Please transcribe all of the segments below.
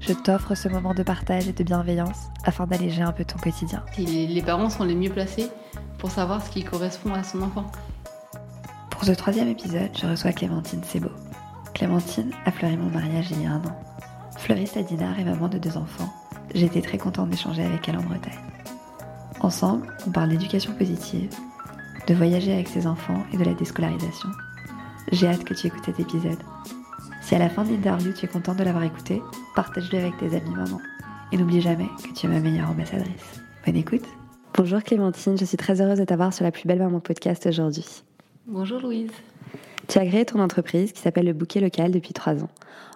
je t'offre ce moment de partage et de bienveillance afin d'alléger un peu ton quotidien. Les parents sont les mieux placés pour savoir ce qui correspond à son enfant. Pour ce troisième épisode, je reçois Clémentine Sebo. Clémentine a fleuri mon mariage il y a un an. Fleuriste à Dinard et maman de deux enfants, j'étais très contente d'échanger avec elle en Bretagne. Ensemble, on parle d'éducation positive, de voyager avec ses enfants et de la déscolarisation. J'ai hâte que tu écoutes cet épisode. Si à la fin de l'interview tu es contente de l'avoir écouté, partage-le avec tes amis maman. Et n'oublie jamais que tu es ma meilleure ambassadrice. Bonne écoute. Bonjour Clémentine, je suis très heureuse de t'avoir sur la plus belle maman podcast aujourd'hui. Bonjour Louise. Tu as créé ton entreprise qui s'appelle le bouquet local depuis trois ans.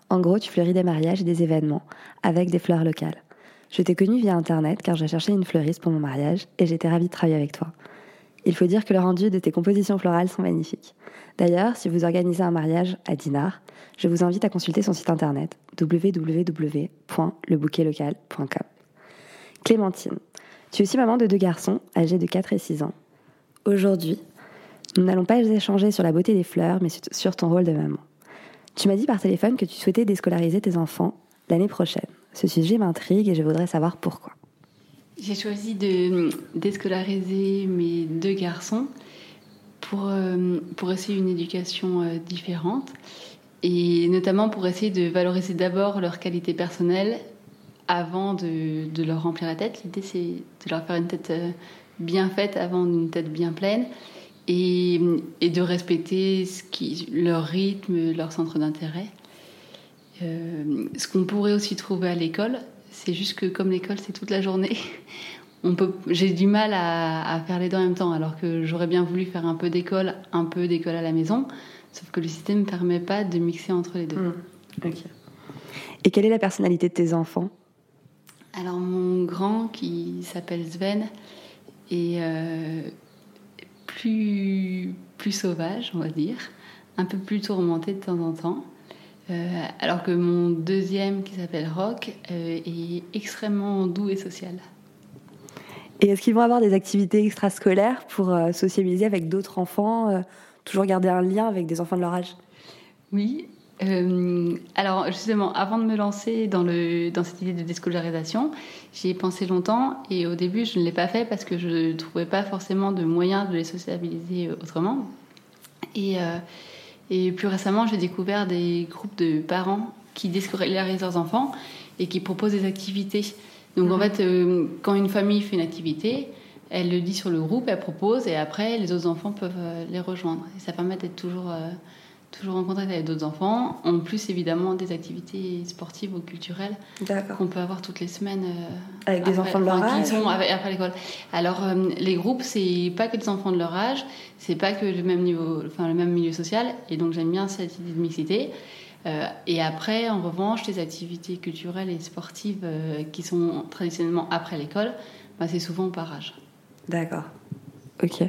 En gros, tu fleuris des mariages et des événements avec des fleurs locales. Je t'ai connue via internet car je cherchais une fleuriste pour mon mariage et j'étais ravie de travailler avec toi. Il faut dire que le rendu de tes compositions florales sont magnifiques. D'ailleurs, si vous organisez un mariage à Dinard, je vous invite à consulter son site internet www.lebouquetlocal.com. Clémentine, tu es aussi maman de deux garçons âgés de 4 et 6 ans. Aujourd'hui, nous n'allons pas échanger sur la beauté des fleurs, mais sur ton rôle de maman. Tu m'as dit par téléphone que tu souhaitais déscolariser tes enfants l'année prochaine. Ce sujet m'intrigue et je voudrais savoir pourquoi. J'ai choisi de déscolariser mes deux garçons pour, euh, pour essayer une éducation euh, différente et notamment pour essayer de valoriser d'abord leur qualité personnelle avant de, de, leur remplir la tête. L'idée, c'est de leur faire une tête euh, bien faite avant une tête bien pleine et, et de respecter leur rythme, leur centre d'intérêt. Ce qu'on pourrait aussi trouver à l'école, c'est juste que comme l'école, c'est toute la journée, on peut, j'ai du mal à, à, faire les deux en même temps, alors que j'aurais bien voulu faire un peu d'école, un peu d'école à la maison. Sauf que le système ne permet pas de mixer entre les deux. Mmh. Et quelle est la personnalité de tes enfants? Alors mon grand, qui s'appelle Sven, est euh, plus, plus sauvage, on va dire, un peu plus tourmenté de temps en temps. Euh, alors que mon deuxième, qui s'appelle Rock, euh, est extrêmement doux et social. Et est-ce qu'ils vont avoir des activités extrascolaires pour euh, sociabiliser avec d'autres enfants euh, toujours garder un lien avec des enfants de leur âge? Oui. Alors justement, avant de me lancer dans, le, dans cette idée de déscolarisation, j'y ai pensé longtemps et au début je ne l'ai pas fait parce que je ne trouvais pas forcément de moyens de les sociabiliser autrement. Et, et plus récemment, j'ai découvert des groupes de parents qui déscolarisent leurs enfants et qui proposent des activités. Donc mmh. en fait, euh, quand une famille fait une activité, elle le dit sur le groupe, elle propose, et après, les autres enfants peuvent euh, les rejoindre. Et ça permet d'être toujours, euh, toujours en contact avec d'autres enfants. En plus, évidemment, des activités sportives ou culturelles qu'on peut avoir toutes les semaines. Euh, avec des enfants de leur âge qui sont avec, après l'école. Alors, euh, les groupes, c'est pas que des enfants de leur âge, c'est pas que le même, niveau, enfin, le même milieu social, et donc j'aime bien cette idée de mixité. Euh, et après, en revanche, les activités culturelles et sportives qui sont traditionnellement après l'école, bah, c'est souvent par âge. D'accord. Ok.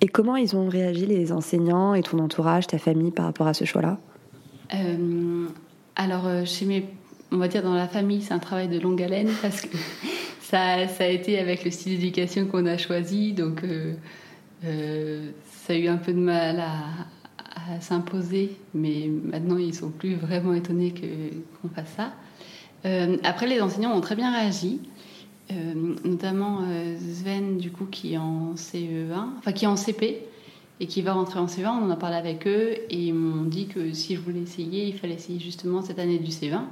Et comment ils ont réagi, les enseignants et ton entourage, ta famille, par rapport à ce choix-là? Euh, Alors, chez mes. On va dire dans la famille, c'est un travail de longue haleine parce que ça, ça a été avec le style d'éducation qu'on a choisi. Donc, euh, euh, ça a eu un peu de mal à, s'imposer. Mais maintenant, ils sont plus vraiment étonnés qu'on fasse ça. Euh, après, les enseignants ont très bien réagi. Euh, notamment euh, Sven du coup qui est en CE1, enfin qui est en CP et qui va rentrer en CE1. On en a parlé avec eux et ils m'ont dit que si je voulais essayer, il fallait essayer justement cette année du CE1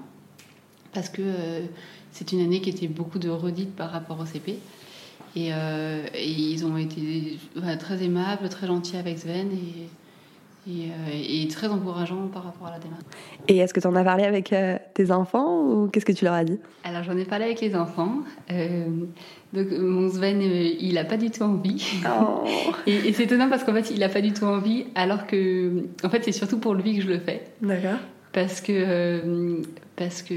parce que euh, c'est une année qui était beaucoup de redites par rapport au CP. Et, ils ont été très aimables, très gentils avec Sven et, et, euh, et, très encourageants par rapport à la démarche. Et est-ce que tu en as parlé avec euh, tes enfants ou qu'est-ce que tu leur as dit? Alors j'en ai parlé avec les enfants. Euh, donc mon Sven, euh, il n'a pas du tout envie. Oh. et, et c'est étonnant parce qu'en fait, il n'a pas du tout envie, alors que en fait, c'est surtout pour lui que je le fais. D'accord. parce que parce que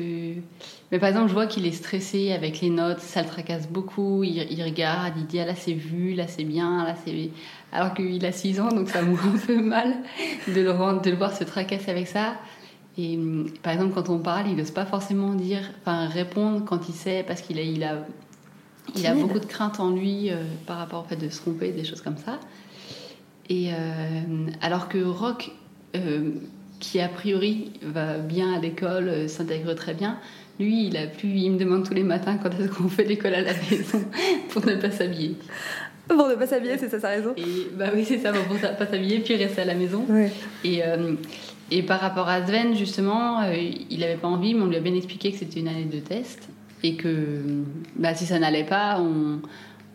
mais par exemple je vois qu'il est stressé avec les notes ça le tracasse beaucoup il, il regarde il dit ah là c'est vu là c'est bien là c'est alors qu'il a 6 ans donc ça me rend un peu mal de le, rendre- de le voir se tracasser avec ça et hum, par exemple quand on parle il n'ose pas forcément dire enfin répondre quand il sait parce qu'il a il a il a Timide. beaucoup de crainte en lui euh, par rapport au fait de se tromper des choses comme ça et euh, alors que Rock euh, qui a priori va bien à l'école, s'intègre très bien. Lui, il a plus, il me demande tous les matins quand est-ce qu'on fait l'école à la maison pour ne pas s'habiller. Pour ne pas s'habiller, c'est ça sa raison Et bah oui, c'est ça, pour ne pas s'habiller puis rester à la maison. Ouais. Et, euh, et par rapport à Sven, justement, euh, il n'avait pas envie, mais on lui a bien expliqué que c'était une année de test et que bah, si ça n'allait pas, on,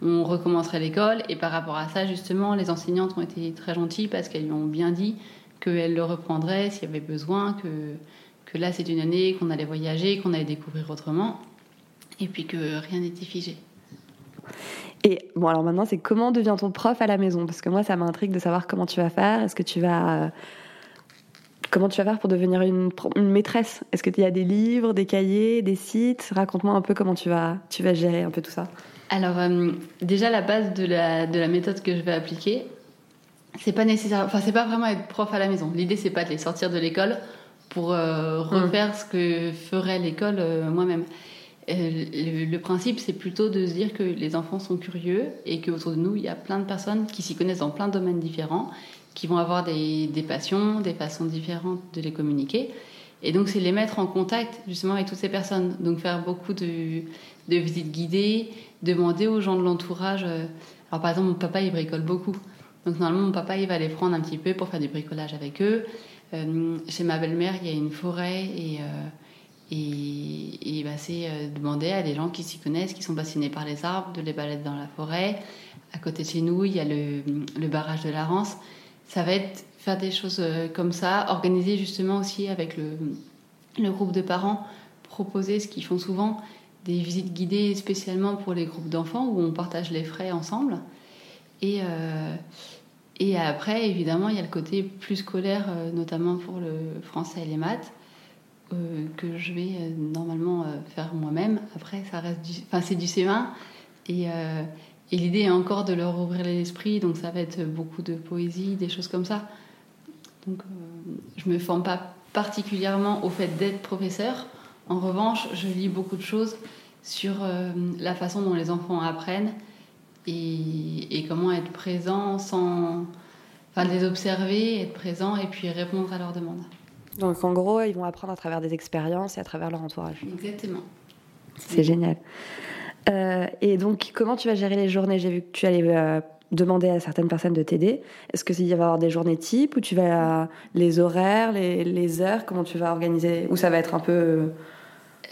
on recommencerait l'école. Et par rapport à ça, justement, les enseignantes ont été très gentilles parce qu'elles lui ont bien dit qu'elles le reprendraient s'il y avait besoin, que, que là c'est une année, qu'on allait voyager, qu'on allait découvrir autrement, et puis que rien n'était figé. Et bon, alors maintenant, c'est comment devient ton prof à la maison? Parce que moi, ça m'intrigue de savoir comment tu vas faire. Est-ce que tu vas. euh, Comment tu vas faire pour devenir une, maîtresse? Est-ce qu'il y a des livres, des cahiers, des sites? Raconte-moi un peu comment tu vas, tu vas gérer un peu tout ça. Alors, euh, déjà, la base de la, de la méthode que je vais appliquer, c'est pas nécessaire, enfin, c'est pas vraiment être prof à la maison. L'idée, c'est pas de les sortir de l'école pour euh, refaire ce que ferait l'école euh, moi-même. Euh, le, principe, c'est plutôt de se dire que les enfants sont curieux et qu'autour de nous, il y a plein de personnes qui s'y connaissent dans plein de domaines différents, qui vont avoir des, passions, des façons différentes de les communiquer. Et donc, c'est les mettre en contact justement avec toutes ces personnes. Donc, faire beaucoup de, visites guidées, demander aux gens de l'entourage. euh, Alors, par exemple, mon papa, il bricole beaucoup. Donc, normalement, mon papa, il va les prendre un petit peu pour faire du bricolage avec eux. Euh, chez ma belle-mère, il y a une forêt et, et, et bah, c'est euh, demander à des gens qui s'y connaissent, qui sont passionnés par les arbres, de les balader dans la forêt. À côté de chez nous, il y a le, barrage de la Rance. Ça va être faire des choses euh, comme ça, organiser justement aussi avec le, groupe de parents, proposer ce qu'ils font souvent, des visites guidées spécialement pour les groupes d'enfants où on partage les frais ensemble. Et, euh, et après, évidemment, il y a le côté plus scolaire, notamment pour le français et les maths, euh, que je vais euh, normalement euh, faire moi-même. Après, ça reste enfin, c'est du C1 et, l'idée est encore de leur ouvrir l'esprit, donc ça va être beaucoup de poésie, des choses comme ça. Donc, je me forme pas particulièrement au fait d'être professeur. En revanche, je lis beaucoup de choses sur la façon dont les enfants apprennent et, et comment être présent sans. Enfin, les observer, être présent et puis répondre à leurs demandes. Donc en gros, ils vont apprendre à travers des expériences et à travers leur entourage. Exactement. C'est génial. Euh, et donc, comment tu vas gérer les journées? J'ai vu que tu allais euh, demander à certaines personnes de t'aider. Est-ce que il va y avoir des journées types ou tu vas les horaires, les, les heures? Comment tu vas organiser? Ou ça va être un peu euh,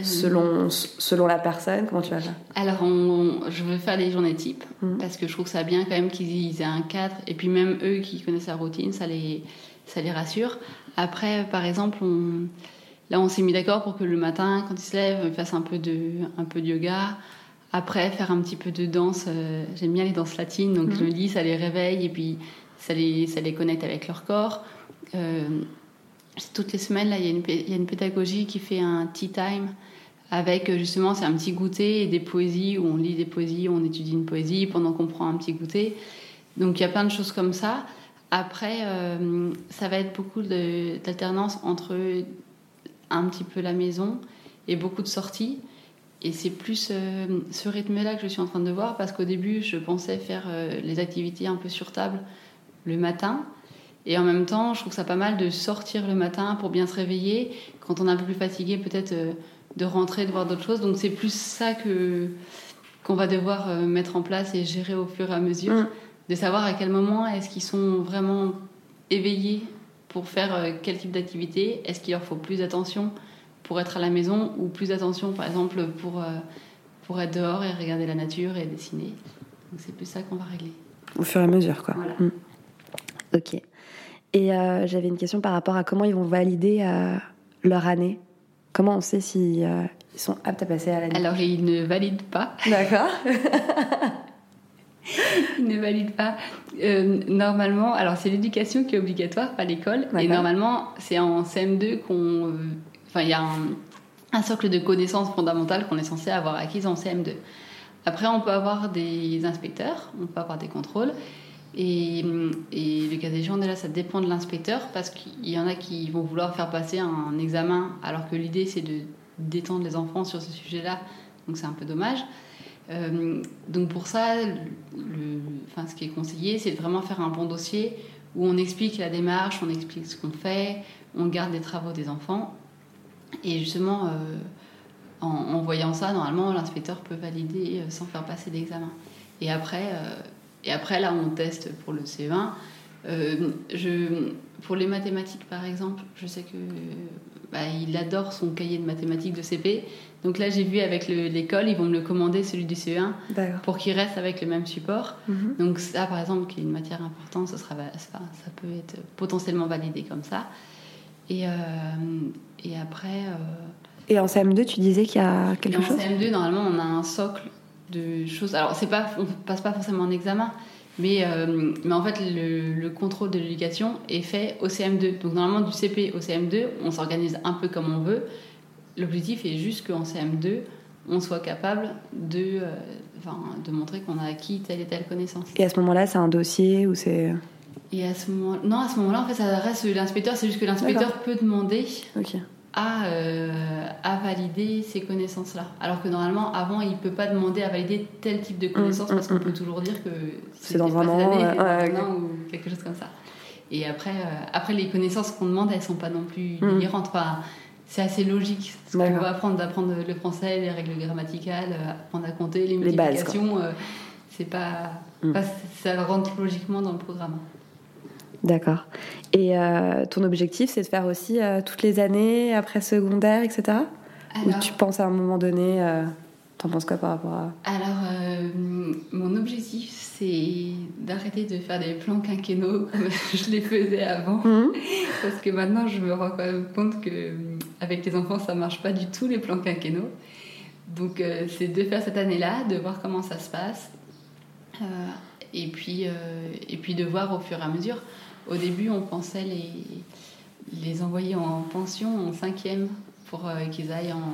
selon selon la personne? Comment tu vas faire? Alors, on- je veux faire des journées types Mhm. parce que je trouve ça bien quand même qu'ils aient un cadre et puis même eux qui connaissent la routine, ça les, ça les rassure. Après, par exemple, on- là, on s'est mis d'accord pour que le matin, quand ils se lèvent, ils fassent un peu de, un peu de yoga. Après, faire un petit peu de danse. euh, J'aime bien les danses latines, donc je me dis, ça les réveille et puis ça les, ça les connecte avec leur corps. Euh, toutes les semaines, là, il y, a une pé- il y a une pédagogie qui fait un tea time avec euh, justement, c'est un petit goûter et des poésies où on lit des poésies, où on étudie une poésie pendant qu'on prend un petit goûter. Donc il y a plein de choses comme ça. Après, euh, ça va être beaucoup d'alternance entre un petit peu la maison et beaucoup de sorties. Et c'est plus euh, ce rythme-là que je suis en train de voir parce qu'au début, je pensais faire euh, les activités un peu sur table le matin. Et en même temps, je trouve ça pas mal de sortir le matin pour bien se réveiller. Quand on est un peu plus fatigué, peut-être de rentrer, de voir d'autres choses. Donc c'est plus ça que qu'on va devoir mettre en place et gérer au fur et à mesure. Mm. De savoir à quel moment est-ce qu'ils sont vraiment éveillés pour faire euh, quel type d'activité. Est-ce qu'il leur faut plus d'attention pour être à la maison ou plus d'attention, par exemple, pour, euh, pour être dehors et regarder la nature et dessiner. Donc c'est plus ça qu'on va régler. Au fur et à mesure, quoi. Voilà. Mm. Ok. Et euh, j'avais une question par rapport à comment ils vont valider euh, leur année. Comment on sait si euh, ils sont aptes à passer à l'année? Alors ils ne valident pas. D'accord. ne valide pas. Euh, normalement, alors c'est l'éducation qui est obligatoire, pas l'école. Et normalement, c'est en CM2 qu'on. Enfin, il y a un, un socle de connaissances fondamentales qu'on est censé avoir acquises en CM2. Après, on peut avoir des inspecteurs, on peut avoir des contrôles. Et, et le cas échéant, déjà, ça dépend de l'inspecteur parce qu'il y en a qui vont vouloir faire passer un examen alors que l'idée, c'est de détendre les enfants sur ce sujet-là. Donc, c'est un peu dommage. Euh, donc, pour ça, ce qui est conseillé, c'est de vraiment faire un bon dossier où on explique la démarche, on explique ce qu'on fait, on garde les travaux des enfants. Et justement, euh, en, voyant ça, normalement, l'inspecteur peut valider euh, sans faire passer d'examen. Et après, et après, là, on teste pour le C20. Euh, je, pour les mathématiques, par exemple, je sais que bah, il adore son cahier de mathématiques de CP. Donc là, j'ai vu avec le- l'école, ils vont me le commander, celui du CE1, D'accord. pour qu'il reste avec le même support. Mhm. Donc ça, par exemple, qui est une matière importante, sera, ça, ça peut être potentiellement validé comme ça. Et, euh, et après, euh, Et en CM2, tu disais qu'il y a et quelque en chose? CM2, normalement, on a un socle de choses. Alors, pas, on passe pas forcément en examen, mais, euh, mais en fait, le, le contrôle de l'éducation est fait au CM2. Donc, normalement, du CP au CM2, on s'organise un peu comme on veut. L'objectif est juste qu'en CM2, on soit capable de, euh, enfin, de montrer qu'on a acquis telle et telle connaissance. Et à ce moment-là, c'est un dossier ou c'est. Et à ce moment, non, à ce moment-là, en fait, ça reste l'inspecteur. C'est juste que l'inspecteur peut demander. À, euh, à valider ces connaissances-là. Alors que normalement, avant, il ne peut pas demander à valider tel type de connaissances Mm, parce mm, qu'on mm. peut toujours dire que C'est dans un an, ouais, ou quelque chose comme ça. Et après, euh, après les connaissances qu'on demande, elles sont pas non plus Mm. délirantes. Enfin, c'est assez logique. Ce qu'on va apprendre d'apprendre le français, les règles grammaticales, euh, apprendre à compter, les multiplications, euh, c'est pas, Mm. pas- ça rentre logiquement dans le programme. D'accord. Et euh, ton objectif, c'est de faire aussi euh, toutes les années après secondaire, etc. Ou tu penses à un moment donné. euh, T'en penses quoi par rapport à. Alors, euh, mon objectif, c'est d'arrêter de faire des plans quinquennaux comme je les faisais avant. Mhm. Parce que maintenant, je me rends quand même compte que avec les enfants, ça marche pas du tout les plans quinquennaux. Donc, c'est de faire cette année-là, de voir comment ça se passe. Et, puis, et puis de voir au fur et à mesure. Au début, on pensait les, les envoyer en pension en cinquième pour euh, qu'ils aillent en.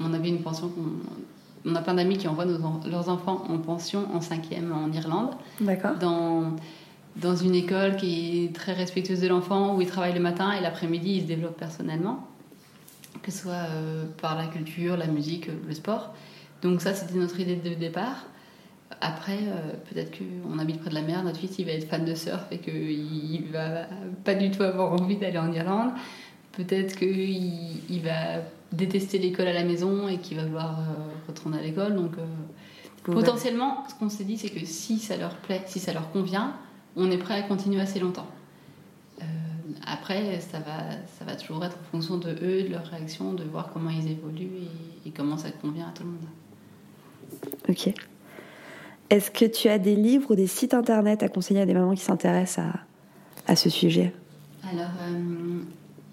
On avait une pension qu'on- on a plein d'amis qui envoient nos leurs enfants en pension en cinquième en Irlande, D'accord. dans, dans une école qui est très respectueuse de l'enfant, où ils travaillent le matin et l'après-midi, ils se développent personnellement, que ce soit euh, par la culture, la musique, le sport. Donc ça, c'était notre idée de départ. Après, euh, peut-être qu'on habite près de la mer, notre fils il va être fan de surf et qu'il va pas du tout avoir envie d'aller en Irlande. Peut-être qu'il il va détester l'école à la maison et qu'il va vouloir euh, retourner à l'école. Donc, euh, Bon, potentiellement, ce qu'on s'est dit, c'est que si ça leur plaît, si ça leur convient, on est prêt à continuer assez longtemps. Après, ça va, ça va toujours être en fonction de eux, de leur réaction, de voir comment ils évoluent et, et comment ça convient à tout le monde. Ok. Est-ce que tu as des livres ou des sites internet à conseiller à des mamans qui s'intéressent à, à ce sujet? Alors, euh,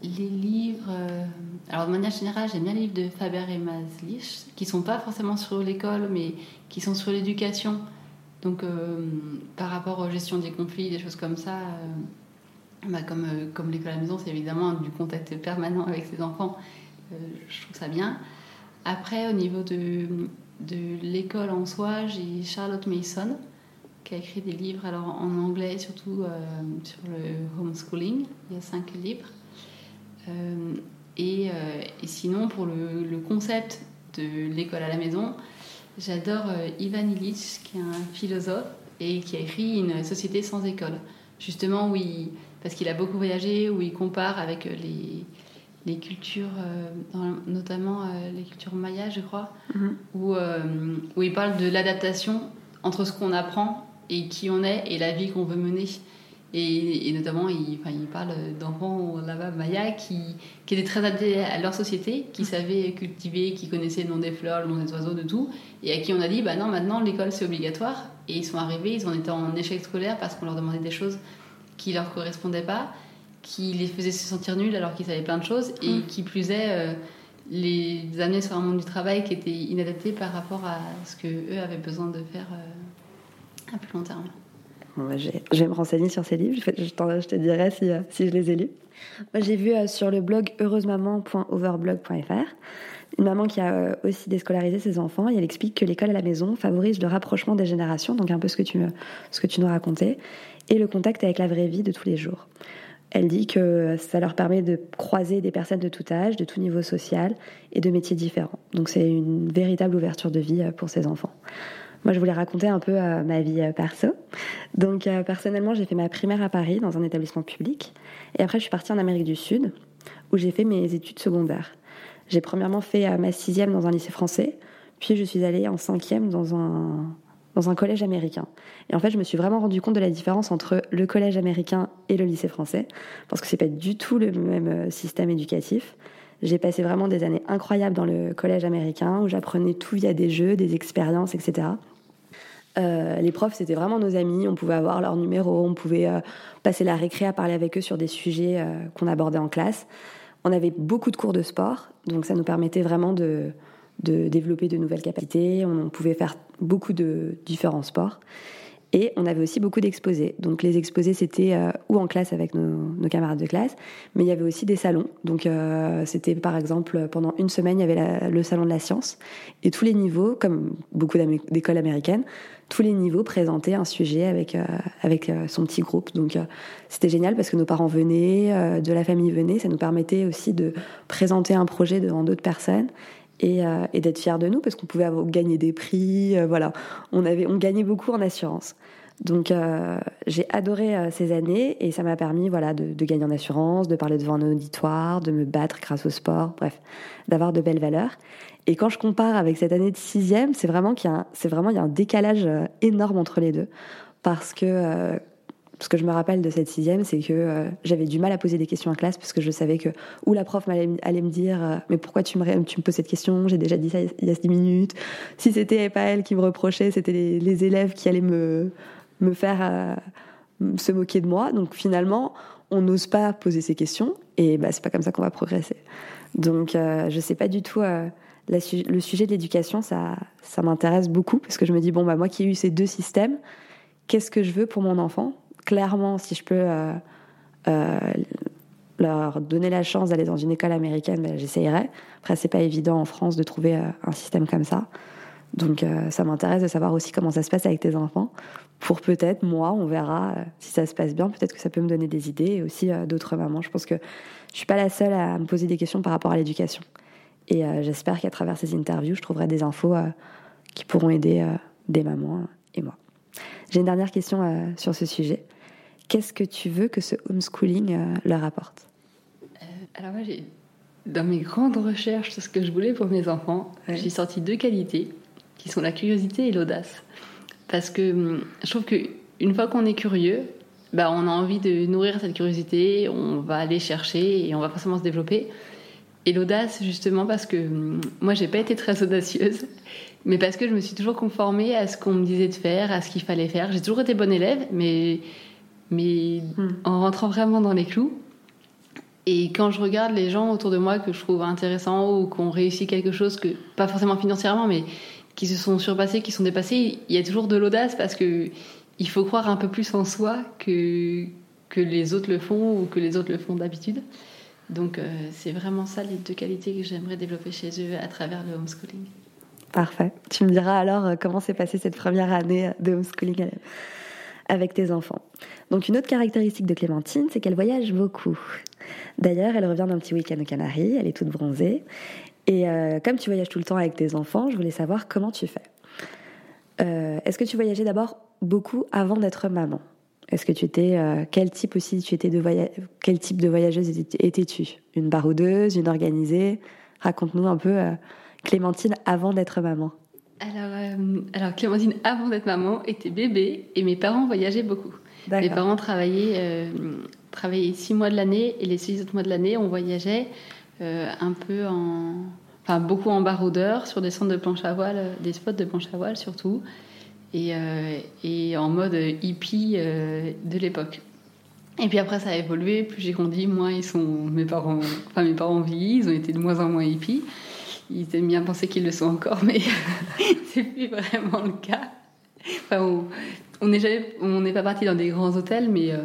les livres. euh, alors, de manière générale, j'aime bien les livres de Faber et Maslich, qui sont pas forcément sur l'école, mais qui sont sur l'éducation. Donc, euh, par rapport aux gestions des conflits, des choses comme ça, bah, comme, comme l'école à la maison, c'est évidemment du contact permanent avec ses enfants. Je trouve ça bien. Après, au niveau de, de l'école en soi, j'ai Charlotte Mason qui a écrit des livres alors en anglais, surtout euh, sur le homeschooling. Il y a cinq livres. Euh, et, euh, et sinon, pour le, le concept de l'école à la maison, j'adore Ivan Illich, qui est un philosophe et qui a écrit Une société sans école. Justement, où il- parce qu'il a beaucoup voyagé, où il compare avec les, les cultures, euh, dans- notamment euh, les cultures mayas, je crois, Mhm. où, euh, où il parle de l'adaptation entre ce qu'on apprend et qui on est et la vie qu'on veut mener. Et, et notamment, il, enfin, il parle d'enfants là-bas mayas qui, qui étaient très adaptés à leur société, qui savaient cultiver, qui connaissaient le nom des fleurs, le nom des oiseaux, de tout, et à qui on a dit bah non, maintenant l'école c'est obligatoire. Et ils sont arrivés, ils en étaient en échec scolaire parce qu'on leur demandait des choses qui leur correspondaient pas, qui les faisaient se sentir nuls alors qu'ils savaient plein de choses, et Mm. qui plus est, euh, les amener sur un monde du travail qui était inadapté par rapport à ce que eux avaient besoin de faire à plus long terme. Bon, bah, j'ai- je vais me renseigner sur ces livres, je, te dirai si, euh, si je les ai lus. Moi, j'ai vu euh, sur le blog heureusemamaman.overblog.fr une maman qui a euh, aussi déscolarisé ses enfants et elle explique que l'école à la maison favorise le rapprochement des générations, donc un peu ce que tu, me- ce que tu nous racontais, et le contact avec la vraie vie de tous les jours. Elle dit que ça leur permet de croiser des personnes de tout âge, de tout niveau social et de métiers différents. Donc c'est une véritable ouverture de vie euh, pour ces enfants. Moi, je voulais raconter un peu euh, ma vie euh, perso. Donc, personnellement, j'ai fait ma primaire à Paris dans un établissement public. Et après, je suis partie en Amérique du Sud, où j'ai fait mes études secondaires. J'ai premièrement fait ma sixième dans un lycée français, puis je suis allée en cinquième dans un, dans un collège américain. Et en fait, je me suis vraiment rendu compte de la différence entre le collège américain et le lycée français, parce que c'est pas du tout le même euh, système éducatif. J'ai passé vraiment des années incroyables dans le collège américain, où j'apprenais tout via des jeux, des expériences, etc. Euh, les profs, c'était vraiment nos amis. On pouvait avoir leur numéro, on pouvait euh, passer la récré à parler avec eux sur des sujets qu'on abordait en classe. On avait beaucoup de cours de sport, donc ça nous permettait vraiment de, de développer de nouvelles capacités. On, pouvait faire beaucoup de différents sports. Et on avait aussi beaucoup d'exposés. Donc les exposés, c'était euh, ou en classe avec nos, camarades de classe, mais il y avait aussi des salons. Donc euh, c'était par exemple pendant une semaine, il y avait le salon de la science. Et tous les niveaux, comme beaucoup d'écoles américaines, tous les niveaux présentaient un sujet avec, euh, avec son petit groupe. Donc c'était génial parce que nos parents venaient, de la famille venait. Ça nous permettait aussi de présenter un projet devant d'autres personnes et, euh, et d'être fiers de nous parce qu'on pouvait gagner des prix. euh, voilà, on, avait, on gagnait beaucoup en assurance. Donc euh, j'ai adoré ces années et ça m'a permis voilà, de, gagner en assurance, de parler devant un auditoire, de me battre grâce au sport, bref, d'avoir de belles valeurs. Et quand je compare avec cette année de sixième, c'est vraiment qu'il y a un, c'est vraiment il y a un décalage énorme entre les deux parce que ce que je me rappelle de cette sixième, c'est que euh, j'avais du mal à poser des questions en classe parce que je savais que ou la prof allait, me dire euh, mais pourquoi tu me, poses cette question? J'ai déjà dit ça il y a dix minutes. Si c'était pas elle qui me reprochait, c'était les, élèves qui allaient me me faire euh, se moquer de moi. Donc finalement, on n'ose pas poser ces questions et bah, c'est pas comme ça qu'on va progresser. Donc je sais pas du tout. le sujet de l'éducation, ça, ça m'intéresse beaucoup parce que je me dis bon bah moi qui ai eu ces deux systèmes, qu'est-ce que je veux pour mon enfant? Clairement, si je peux euh, euh, leur donner la chance d'aller dans une école américaine, ben, j'essayerai. Après, c'est pas évident en France de trouver euh, un système comme ça. Donc, ça m'intéresse de savoir aussi comment ça se passe avec tes enfants. Pour peut-être, moi, on verra si ça se passe bien. Peut-être que ça peut me donner des idées et aussi d'autres mamans. Je pense que je suis pas la seule à me poser des questions par rapport à l'éducation. Et j'espère qu'à travers ces interviews, je trouverai des infos qui pourront aider des mamans et moi. J'ai une dernière question sur ce sujet. Qu'est-ce que tu veux que ce homeschooling euh, leur apporte? Alors moi, j'ai dans mes grandes recherches sur ce que je voulais pour mes enfants, Ouais. j'ai sorti deux qualités qui sont la curiosité et l'audace. Parce que hum, je trouve que une fois qu'on est curieux, bah, on a envie de nourrir cette curiosité, on va aller chercher et on va forcément se développer. Et l'audace, justement, parce que hum, moi, j'ai pas été très audacieuse, mais parce que je me suis toujours conformée à ce qu'on me disait de faire, à ce qu'il fallait faire. J'ai toujours été bonne élève, mais, mais Hmm. en rentrant vraiment dans les clous. Et quand je regarde les gens autour de moi que je trouve intéressants ou qui ont réussi quelque chose, que, pas forcément financièrement, mais qui se sont surpassés, qui sont dépassés, il y a toujours de l'audace parce que il faut croire un peu plus en soi que, que les autres le font ou que les autres le font d'habitude. Donc euh, c'est vraiment ça les deux qualités que j'aimerais développer chez eux à travers le homeschooling. Parfait. Tu me diras alors euh, comment s'est passée cette première année de homeschooling avec tes enfants. Donc une autre caractéristique de Clémentine, c'est qu'elle voyage beaucoup. D'ailleurs, elle revient d'un petit week-end aux Canaries, elle est toute bronzée. Et euh, comme tu voyages tout le temps avec tes enfants, je voulais savoir comment tu fais. Euh, Est-ce que tu voyageais d'abord beaucoup avant d'être maman? Est-ce que tu étais euh, quel type aussi tu étais de quel type de voyageuse étais- étais-tu? Une baroudeuse, une organisée? Raconte-nous un peu Clémentine avant d'être maman. Alors, euh, alors Clémentine, avant d'être maman, était bébé et mes parents voyageaient beaucoup. Mes parents travaillaient, euh, travaillaient six mois de l'année et les six autres mois de l'année, on voyageait euh, un peu en. Enfin, beaucoup en baroudeur, sur des centres de planche à voile, des spots de planche à voile surtout, et, et en mode hippie de l'époque. Et puis après, ça a évolué. Plus j'ai grandi, moins ils sont. Mes parents, enfin, mes parents ont vieilli, ils ont été de moins en moins hippies. Ils aiment bien penser qu'ils le sont encore, mais c'est plus vraiment le cas. Enfin, on- n'est on pas parti dans des grands hôtels, mais euh,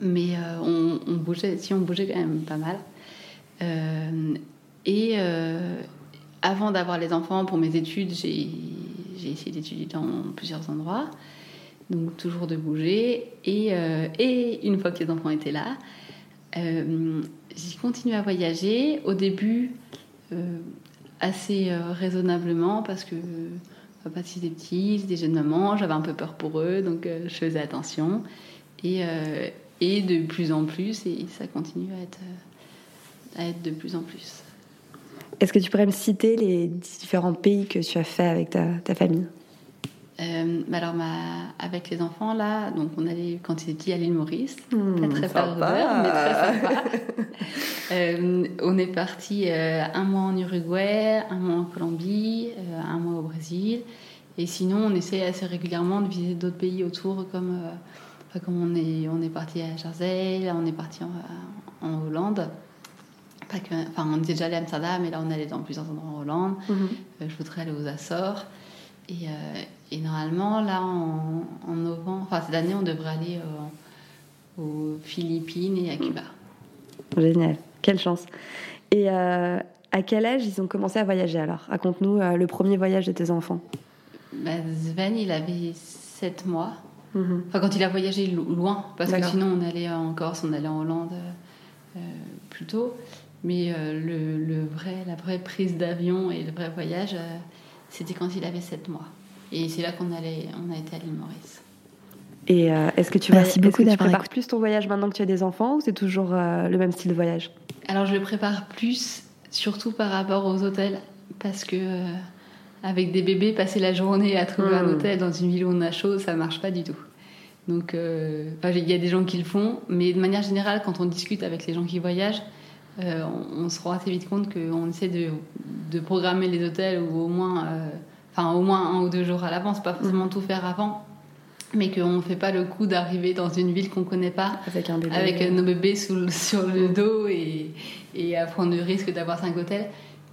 mais euh, on, bougeait, si on bougeait quand même pas mal. Euh, et avant d'avoir les enfants pour mes études, j'ai essayé d'étudier dans plusieurs endroits, donc toujours de bouger. Et, et une fois que les enfants étaient là, j'ai continué à voyager. Au début, assez euh, raisonnablement, parce que papa c'était petit, c'était jeune maman, j'avais un peu peur pour eux, donc euh, je faisais attention. Et, euh, et de plus en plus, et ça continue à être, euh, à être de plus en plus. Est-ce que tu pourrais me citer les différents pays que tu as fait avec ta, ta famille? Euh, alors, ma, avec les enfants, là, donc on allait, quand ils étaient à l'île Maurice, pas très faveur, mais très sympa. Euh, on est parti euh, un mois en Uruguay, un mois en Colombie, euh, un mois au Brésil. Et sinon, on essaie assez régulièrement de visiter d'autres pays autour, comme, enfin, comme on est, on est parti à Jersey, là, on est parti en, en Hollande. Pas que, enfin, on était déjà allé à Amsterdam, mais là, on allait dans plusieurs endroits en Hollande. Mhm. Euh, je voudrais aller aux Açores. Et, euh, et normalement, là, en, en novembre, enfin cette année, on devrait aller euh, aux Philippines et à Cuba. Génial, quelle chance. Et euh, à quel âge ils ont commencé à voyager alors? Raconte-nous le premier voyage de tes enfants. Bah, Sven, il avait 7 mois. Mhm. Enfin, quand il a voyagé lo- loin, parce que sinon, on allait en Corse, on allait en Hollande euh, euh, plus tôt. Mais euh, le, le vrai, la vraie prise d'avion et le vrai voyage, euh, c'était quand il avait 7 mois. Et c'est là qu'on allait, on a été à l'île Maurice. Et euh, est-ce que tu, Merci vas, beaucoup est-ce que tu d'avoir prépares plus ton voyage maintenant que tu as des enfants ou c'est toujours euh, le même style de voyage? Alors je le prépare plus, surtout par rapport aux hôtels, parce que euh, avec des bébés, passer la journée à trouver un Mm. hôtel dans une ville où on a chaud, ça marche pas du tout. Donc euh, il y a des gens qui le font, mais de manière générale, quand on discute avec les gens qui voyagent, euh, on, on se rend assez vite compte qu'on essaie de, de programmer les hôtels ou au moins, euh, enfin au moins un ou deux jours à l'avance, pas forcément tout faire avant, mais qu'on ne fait pas le coup d'arriver dans une ville qu'on connaît pas avec un bébé avec euh, nos bébés sous le- sur le dos et, et à prendre le risque d'avoir cinq hôtels.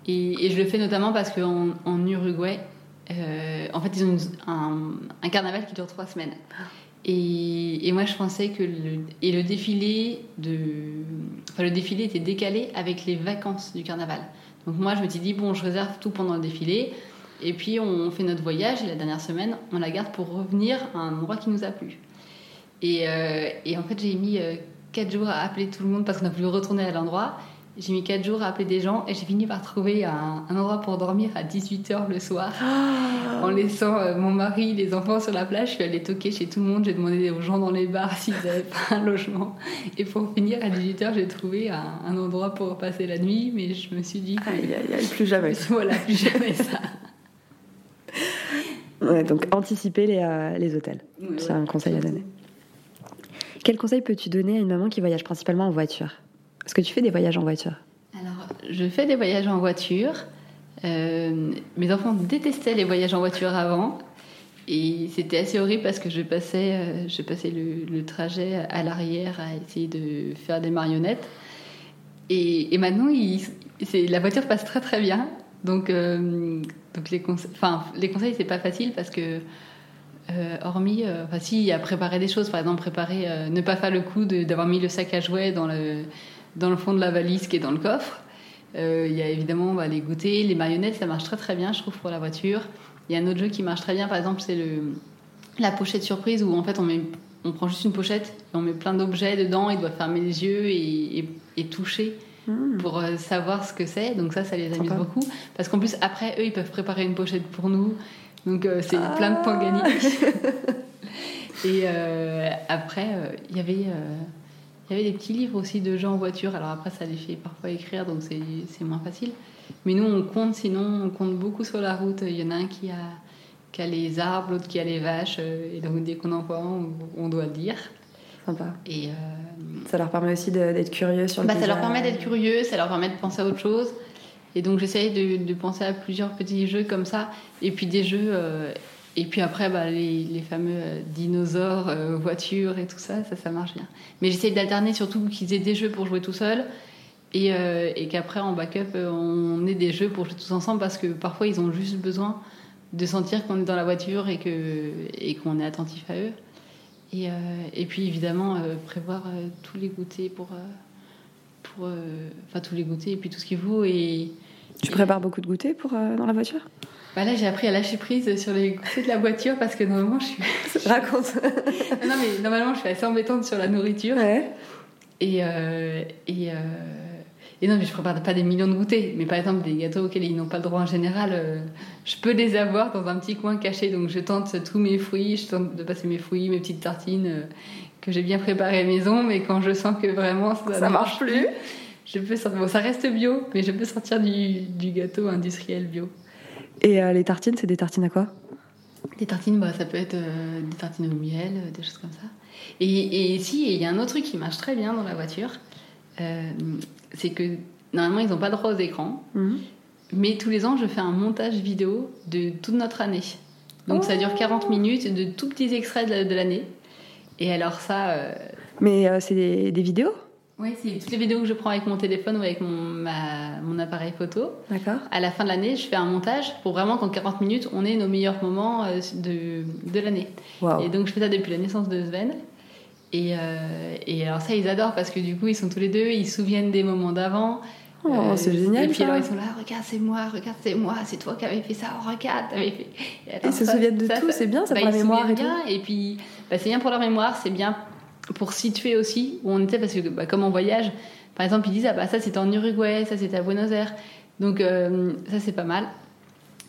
Et, et je le fais notamment parce qu'en en Uruguay, euh, en fait, ils ont une- un, un carnaval qui dure trois semaines. Et, moi, je pensais que le, et le défilé de, enfin, le défilé était décalé avec les vacances du carnaval. Donc moi, je me suis dit bon, je réserve tout pendant le défilé. Et puis on fait notre voyage et la dernière semaine, on la garde pour revenir à un endroit qui nous a plu. Et, euh, en fait, j'ai mis 4 jours à appeler tout le monde parce qu'on a voulu retourner à l'endroit. J'ai mis 4 jours à appeler des gens et j'ai fini par trouver un, un endroit pour dormir à 18h le soir. En laissant euh, mon mari, les enfants sur la plage, je suis allée toquer chez tout le monde. J'ai demandé aux gens dans les bars s'ils n'avaient pas un logement. Et pour finir, à 18h, j'ai trouvé un, un endroit pour passer la nuit. Mais je me suis dit que Aïe, aïe, aïe, plus jamais. voilà, plus jamais ça. Ouais, donc anticiper les, euh, les hôtels. C'est un conseil à donner. Quel conseil peux-tu donner à une maman qui voyage principalement en voiture? Est-ce que tu fais des voyages en voiture Alors, je fais des voyages en voiture. Euh, mes enfants détestaient les voyages en voiture avant. Et c'était assez horrible parce que je passais, euh, je passais le, trajet à l'arrière à essayer de faire des marionnettes. Et, et maintenant, la voiture passe très très bien. Donc, euh, donc les, conse- les conseils, c'est pas facile parce que, euh, hormis, enfin, si, à préparer des choses, par exemple, préparer, ne pas faire le coup d'avoir mis le sac à jouets dans le, dans le fond de la valise qui est dans le coffre. Euh, Il y a évidemment bah, les goûters, les marionnettes, ça marche très très bien, je trouve, pour la voiture. Il y a un autre jeu qui marche très bien, par exemple, c'est le, la pochette surprise où en fait on, met, on prend juste une pochette et on met plein d'objets dedans, il doit fermer les yeux et, et- et toucher pour euh, savoir ce que c'est. Donc ça, ça les amuse Sympa. beaucoup. Parce qu'en plus, après, eux, ils peuvent préparer une pochette pour nous. Donc euh, c'est plein de points gagnés. et euh, après, il y avait... il y avait des petits livres aussi de gens en voiture. Alors après, ça les fait parfois écrire, donc c'est moins facile. Mais nous, on compte, sinon, on compte beaucoup sur la route. Il y en a un qui a, qui a les arbres, l'autre qui a les vaches. euh, Et donc, dès qu'on en voit un, on, doit le dire. Sympa. Et euh, Ça leur permet aussi d'être curieux sur le bah, ça leur permet d'être curieux, ça leur permet de penser à autre chose. Et donc, j'essaye de, de penser à plusieurs petits jeux comme ça. Et puis, des jeux. euh, et puis après, bah, les, les fameux euh, dinosaures, euh, voitures et tout ça, ça, ça marche bien. Mais j'essaye d'alterner surtout qu'ils aient des jeux pour jouer tout seul. Et, euh, et qu'après, en backup, on ait des jeux pour jouer tous ensemble parce que parfois, ils ont juste besoin de sentir qu'on est dans la voiture et que et qu'on est attentif à eux. Et, euh, et puis évidemment prévoir tous les goûters pour pour enfin tous les goûters et puis tout ce qu'il faut et tu prépares beaucoup de goûters pour dans la voiture? Bah là, j'ai appris à lâcher prise sur les goûters de la voiture parce que normalement, je suis. Raconte. non, mais normalement, je suis assez embêtante sur la nourriture. Ouais. Et, et, et non, mais je prépare pas des millions de goûters. Mais par exemple, des gâteaux auxquels ils n'ont pas le droit en général, euh, je peux les avoir dans un petit coin caché. Donc je tente tous mes fruits, je tente de passer mes fruits, mes petites tartines euh, que j'ai bien préparées à la maison. Mais quand je sens que vraiment ça, ça marche plus, je peux sortir. Bon, ça reste bio, mais je peux sortir du, du gâteau industriel bio. Et euh, les tartines, c'est des tartines à quoi? Des tartines, bah, ça peut être des tartines au miel, des choses comme ça. Et, et si, il y a un autre truc qui marche très bien dans la voiture c'est que normalement, ils n'ont pas droit aux écrans. Mhm. Mais tous les ans, je fais un montage vidéo de toute notre année. Donc ça dure 40 minutes de tout petits extraits de l'année. Et alors ça... Euh, mais euh, c'est des, vidéos? Oui, c'est toutes les vidéos que je prends avec mon téléphone ou avec mon, mon appareil photo. D'accord. À la fin de l'année, je fais un montage pour vraiment qu'en 40 minutes, on ait nos meilleurs moments euh, de, de l'année. Et donc je fais ça depuis la naissance de Sven. Et, euh, et, alors ça, ils adorent parce que du coup, ils sont tous les deux, ils se souviennent des moments d'avant. Oh, euh, c'est génial. Et puis alors, ils sont là, regarde, c'est moi, regarde, c'est moi, c'est toi qui avais fait ça, oh, regarde, t'avais fait. Et ils se souviennent de tout, c'est bien, ça bah, pour la mémoire et bien. Et puis, bah, c'est bien pour leur mémoire, c'est bien pour situer aussi où on était parce que, bah, comme on voyage, par exemple, ils disent, ah bah ça c'était en Uruguay, ça c'était à Buenos Aires. Donc, euh, ça c'est pas mal.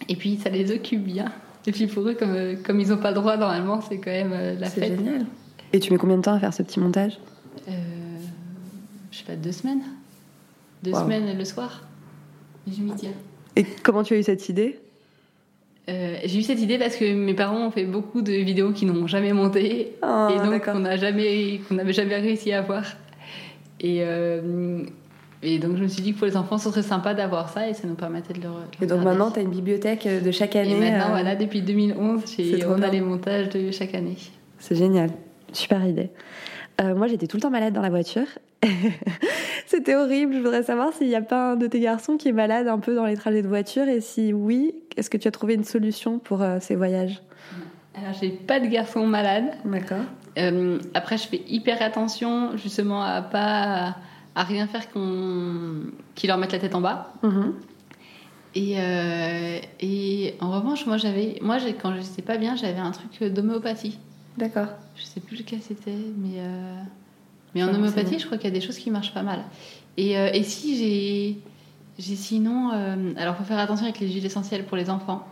Et puis, ça les occupe bien. Et puis pour eux, comme, comme ils n'ont pas le droit normalement, c'est quand même la fête. C'est génial. Et tu mets combien de temps à faire ce petit montage? Euh, Je sais pas, deux semaines. Deux semaines le soir. je m'y tiens. Et comment tu as eu cette idée? Euh, J'ai eu cette idée parce que mes parents ont fait beaucoup de vidéos qui n'ont jamais monté oh, et donc qu'on jamais, n'avait jamais réussi à voir. Et, euh, et donc je me suis dit que pour les enfants, ce serait sympa d'avoir ça et ça nous permettait de le. et donc maintenant, tu as une bibliothèque de chaque année. Et maintenant, voilà, depuis 2011, on a les montages de chaque année. C'est génial. Super idée. Euh, moi, j'étais tout le temps malade dans la voiture. C'était horrible. Je voudrais savoir s'il n'y a pas un de tes garçons qui est malade un peu dans les trajets de voiture et si oui, est-ce que tu as trouvé une solution pour euh, ces voyages? Alors, j'ai pas de garçon malade. D'accord. Euh, après, je fais hyper attention justement à pas à rien faire qu'on qui leur mette la tête en bas. Mhm. Et, et en revanche, moi, j'avais, moi, quand je n'étais pas bien, j'avais un truc d'homéopathie. D'accord. Je sais plus lequel c'était, mais, euh, mais en homéopathie, je crois qu'il y a des choses qui marchent pas mal. Et, euh, et si j'ai. J'ai sinon. Euh, alors, il faut faire attention avec les huiles essentielles pour les enfants.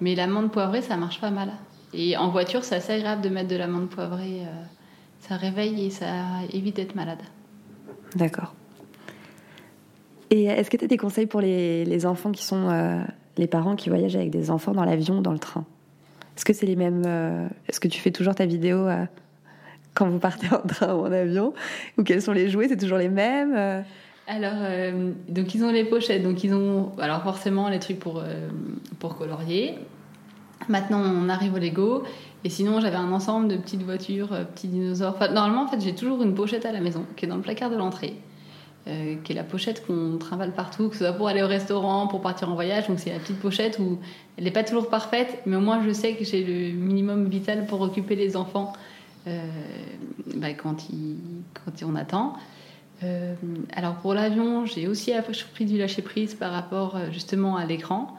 Mais l'amande poivrée, ça marche pas mal. Et en voiture, c'est assez agréable de mettre de l'amande poivrée. ça réveille et ça évite d'être malade. D'accord. Et est-ce que tu as des conseils pour les, les enfants qui sont les parents qui voyagent avec des enfants dans l'avion, dans le train? Est-ce que c'est les mêmes euh, Est-ce que tu fais toujours ta vidéo euh, quand vous partez en train ou en avion Ou quels sont les jouets C'est toujours les mêmes euh? alors, donc ils ont les pochettes, donc ils ont, alors forcément les trucs pour pour colorier. Maintenant, on arrive au Lego, et sinon j'avais un ensemble de petites voitures, petits dinosaures. Enfin, normalement, en fait, j'ai toujours une pochette à la maison qui est dans le placard de l'entrée. Euh, qui est la pochette qu'on trimballe partout, que ce soit pour aller au restaurant, pour partir en voyage. Donc c'est la petite pochette où elle n'est pas toujours parfaite, mais au moins je sais que j'ai le minimum vital pour occuper les enfants euh, bah, quand, il, quand on attend. Euh, alors pour l'avion, j'ai aussi pris du lâcher prise par rapport justement à l'écran.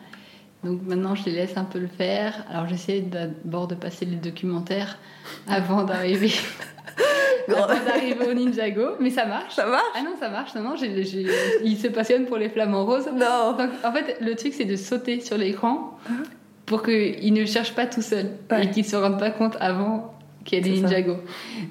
Donc maintenant, je les laisse un peu le faire. Alors j'essaie d'abord de passer les documentaires avant d'arriver d'arriver au Ninjago, mais ça marche. Ça marche Ah non, ça marche. Non, non, il se passionne pour les flamants roses. Non. Donc, en fait, le truc, c'est de sauter sur l'écran pour qu'il ne cherche pas tout seul et qu'il ne se rende pas compte avant qu'il y a des Ninjago.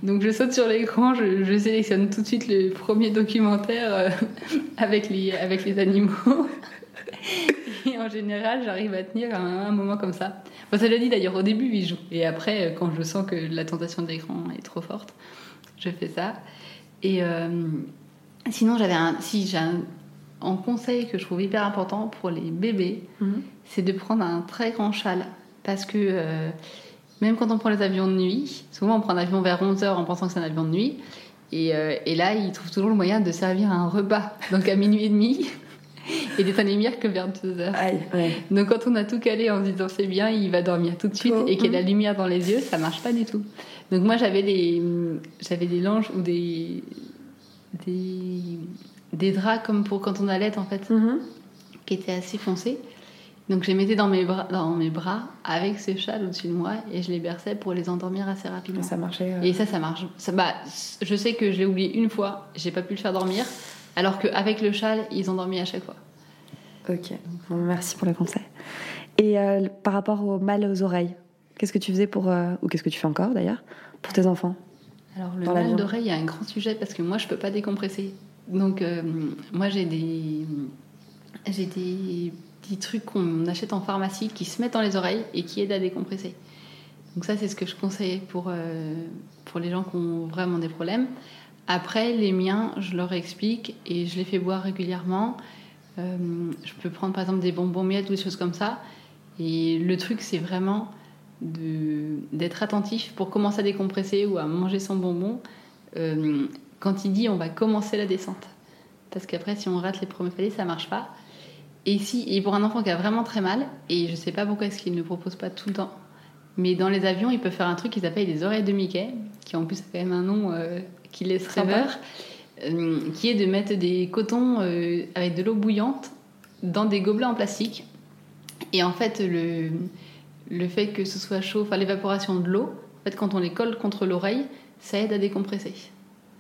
Donc, je saute sur l'écran, je, sélectionne tout de suite le premier documentaire euh, avec, les, avec les animaux. Et en général, j'arrive à tenir un, un, moment comme ça. Bon, ça l'a dit d'ailleurs au début, il joue. Et après, quand je sens que la tentation de l'écran est trop forte, je fais ça. Et euh, sinon, j'avais un, si j'ai un, conseil que je trouve hyper important pour les bébés, mhm. c'est de prendre un très grand châle. Parce que euh, même quand on prend les avions de nuit, souvent on prend un avion vers 11h en pensant que c'est un avion de nuit. Et, euh, et, là, ils trouvent toujours le moyen de servir un repas. Donc à minuit et demi, et d'éteindre les lumières que vers 2 heures. Aïe, ouais. Donc quand on a tout calé en se disant c'est bien, il va dormir tout de suite Oh, et qu'il y a mm. la lumière dans les yeux, ça marche pas du tout. Donc moi j'avais des j'avais des langes ou des des des draps comme pour quand on allait en fait Mhm. qui étaient assez foncés. Donc je les mettais dans mes bras dans mes bras avec ce châle au-dessus de moi et je les berçais pour les endormir assez rapidement. Ça marchait. euh. Et ça, ça marche. Ça, bah, je sais que je l'ai oublié une fois, j'ai pas pu le faire dormir, alors qu'avec le châle, ils ont dormi à chaque fois. Ok, merci pour le conseil. Et euh, par rapport au mal aux oreilles, qu'est-ce que tu faisais pour, euh, ou qu'est-ce que tu fais encore d'ailleurs, pour tes enfants? Alors le mal d'oreille, il y a un grand sujet parce que moi, je peux pas décompresser. Donc euh, moi, j'ai des j'ai des petits trucs qu'on achète en pharmacie qui se mettent dans les oreilles et qui aident à décompresser. Donc ça, c'est ce que je conseille pour euh, pour les gens qui ont vraiment des problèmes. Après, les miens, je leur explique et je les fais boire régulièrement. Euh, je peux prendre par exemple des bonbons miettes ou des choses comme ça. Et le truc, c'est vraiment d'être attentif pour commencer à décompresser ou à manger son bonbon euh, quand il dit on va commencer la descente. Parce qu'après, si on rate les premiers paliers, ça marche pas. Et, si, et pour un enfant qui a vraiment très mal, et je sais pas pourquoi est-ce qu'il ne propose pas tout le temps, mais dans les avions, il peut faire un truc qu'ils appellent les oreilles de Mickey, qui en plus a quand même un nom euh, qui laisse rêveur, euh, qui est de mettre des cotons euh, avec de l'eau bouillante dans des gobelets en plastique. Et en fait, le, le fait que ce soit chaud, enfin l'évaporation de l'eau, en fait, quand on les colle contre l'oreille, ça aide à décompresser.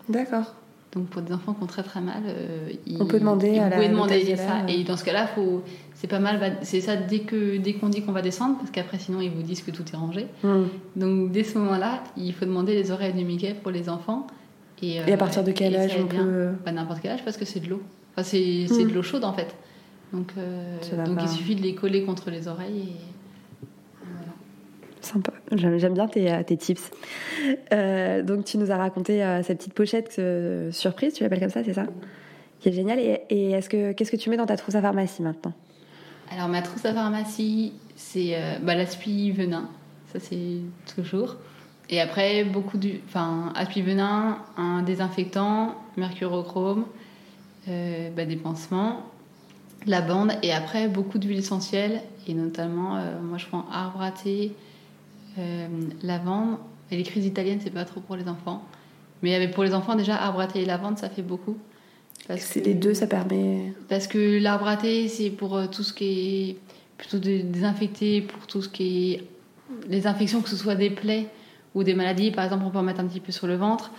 D'accord. Donc pour des enfants qui ont très très mal, euh, ils- On peut demander ils- à vous la- pouvez demander l'hôtesse de ça. Et dans ce cas-là, faut, c'est pas mal. C'est ça dès que dès qu'on dit qu'on va descendre, parce qu'après sinon ils vous disent que tout est rangé. Mhm. Donc dès ce moment-là, il faut demander les oreilles de Mickey pour les enfants. Et, euh, Et à partir de quel âge on peut Bah, N'importe quel âge parce que c'est de l'eau. Enfin, c'est c'est Mm. de l'eau chaude en fait. Donc, euh, donc il suffit de les coller contre les oreilles. Et... Sympa. J'aime bien tes, euh, tips. Euh, donc, tu nous as raconté euh, cette petite pochette surprise, tu l'appelles comme ça, c'est ça? Qui est génial. Et, est-ce que qu'est-ce que tu mets dans ta trousse à pharmacie maintenant? Alors ma trousse à pharmacie, c'est bah, l'aspi venin, ça c'est toujours. Et après beaucoup du, enfin aspi venin, un désinfectant, mercurochrome, bah, des pansements, la bande et après beaucoup d'huiles essentielles et notamment moi je prends arbre à thé, euh, lavande. Et les crises italiennes c'est pas trop pour les enfants, mais avec- pour les enfants déjà arbre à thé et lavande ça fait beaucoup. Parce que- les deux, ça permet. parce que l'arbre à thé, c'est pour euh, tout ce qui est plutôt de désinfecter, pour tout ce qui est les infections, que ce soit des plaies ou des maladies. Par exemple, on peut en mettre un petit peu sur le ventre.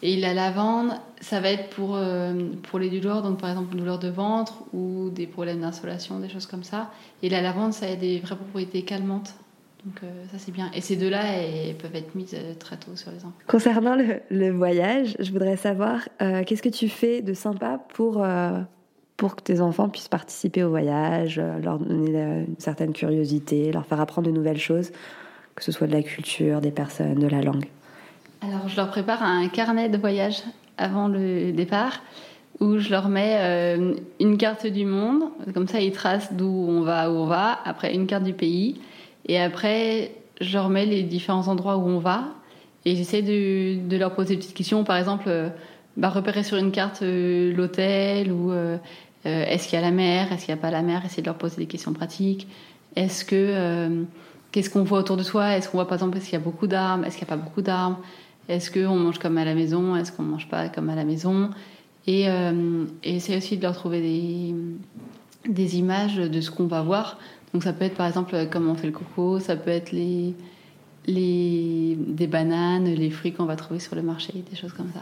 Et la lavande, ça va être pour, euh, pour les douleurs, donc par exemple douleurs de ventre ou des problèmes d'insolation, des choses comme ça. Et la lavande, ça a des vraies propriétés calmantes. Donc euh, ça c'est bien. Et ces deux-là, peuvent être mises euh, très tôt sur les enfants. Concernant le, le voyage, je voudrais savoir euh, qu'est-ce que tu fais de sympa pour, euh, pour que tes enfants puissent participer au voyage, leur donner une certaine curiosité, leur faire apprendre de nouvelles choses, que ce soit de la culture, des personnes, de la langue? Alors, je leur prépare un carnet de voyage avant le départ où je leur mets euh, une carte du monde, comme ça ils tracent d'où on va, où on va, après une carte du pays, et après je leur mets les différents endroits où on va, et j'essaie de, leur poser des petites questions, par exemple, euh, bah, repérer sur une carte euh, l'hôtel, ou euh, est-ce qu'il y a la mer, est-ce qu'il n'y a pas la mer, essayer de leur poser des questions pratiques, est-ce que... Qu'est-ce qu'on voit autour de soi? Est-ce qu'on voit par exemple est-ce qu'il y a beaucoup d'arbres? Est-ce qu'il n'y a pas beaucoup d'arbres? Est-ce qu'on mange comme à la maison? Est-ce qu'on mange pas comme à la maison? Et, et essayer aussi de leur trouver des, des images de ce qu'on va voir. Donc ça peut être par exemple comment on fait le coco, ça peut être les, les, des bananes, les fruits qu'on va trouver sur le marché, des choses comme ça.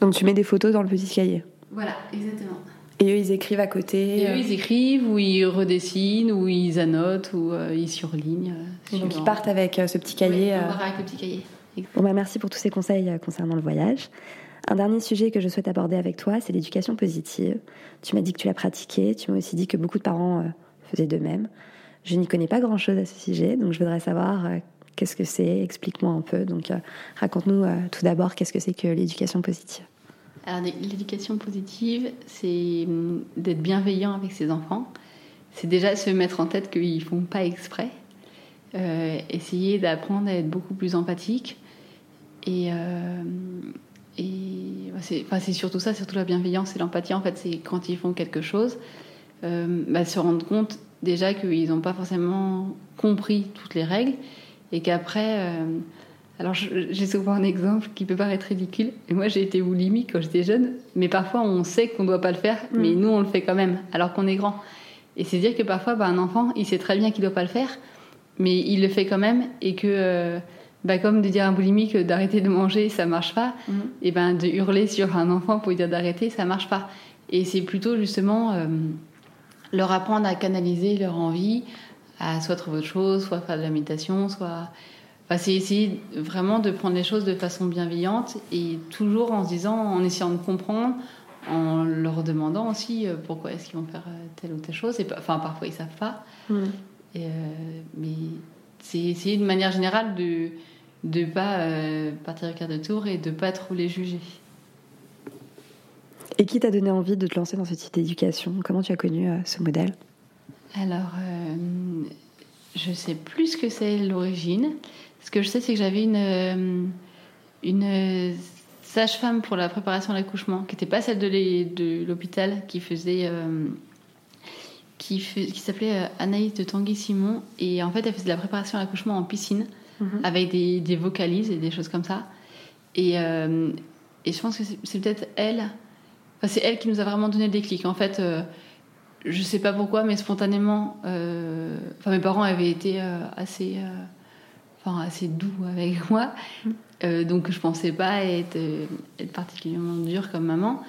Donc tu mets des photos dans le petit cahier. Voilà, exactement. Et eux, ils écrivent à côté. Et euh, eux, ils écrivent, ou ils redessinent, ou ils annotent, ou euh, ils surlignent. euh, donc ils partent avec euh, ce petit cahier. Oui, on euh, part avec le petit cahier. Bon, bah, merci pour tous ces conseils euh, concernant le voyage. Un dernier sujet que je souhaite aborder avec toi, c'est l'éducation positive. Tu m'as dit que tu l'as pratiquée, tu m'as aussi dit que beaucoup de parents euh, faisaient de même. Je n'y connais pas grand-chose à ce sujet, donc je voudrais savoir euh, qu'est-ce que c'est, explique-moi un peu. Donc euh, raconte-nous euh, tout d'abord qu'est-ce que c'est que l'éducation positive. Alors, l'éducation positive, c'est hum, d'être bienveillant avec ses enfants. C'est déjà se mettre en tête qu'ils ne font pas exprès. Essayer d'apprendre à être beaucoup plus empathique. Et, et ouais, c'est surtout ça, surtout la bienveillance et l'empathie. En fait, c'est quand ils font quelque chose, bah, se rendre compte déjà qu'ils n'ont pas forcément compris toutes les règles et qu'après. euh, alors, j'ai souvent un exemple qui peut paraître ridicule. Et moi, j'ai été boulimique quand j'étais jeune, mais parfois on sait qu'on ne doit pas le faire, mais nous, on le fait quand même, alors qu'on est grand. Et c'est dire que parfois, bah, un enfant, il sait très bien qu'il ne doit pas le faire, mais il le fait quand même, et que, euh, bah, comme de dire à un boulimique d'arrêter de manger, ça marche pas, et ben de hurler sur un enfant pour lui dire d'arrêter, ça marche pas. Et c'est plutôt justement euh, leur apprendre à canaliser leur envie, à soit trouver autre chose, soit faire de la méditation, soit. Enfin, c'est essayer vraiment de prendre les choses de façon bienveillante et toujours en se disant, en essayant de comprendre, en leur demandant aussi euh, pourquoi est-ce qu'ils vont faire euh, telle ou telle chose. Et, enfin, parfois ils savent pas. Mm. Et, euh, mais c'est essayer de manière générale de de pas euh, partir au quart de tour et de pas trop les juger. Et qui t'a donné envie de te lancer dans ce type d'éducation? Comment tu as connu euh, ce modèle? Alors, euh, je sais plus ce que c'est l'origine. Ce que je sais, c'est que j'avais une, euh, une sage-femme pour la préparation à l'accouchement, qui n'était pas celle de l'hôpital, qui faisait. euh, qui, s'appelait Anaïs de Tanguy-Simon. Et en fait, elle faisait de la préparation à l'accouchement en piscine, avec des, des vocalises et des choses comme ça. Et, et je pense que c'est peut-être elle. Enfin, c'est elle qui nous a vraiment donné le déclic. En fait. euh, je sais pas pourquoi, mais spontanément, euh, enfin mes parents avaient été euh, assez, euh, enfin assez doux avec moi, Euh, donc je pensais pas être, être particulièrement dure comme maman,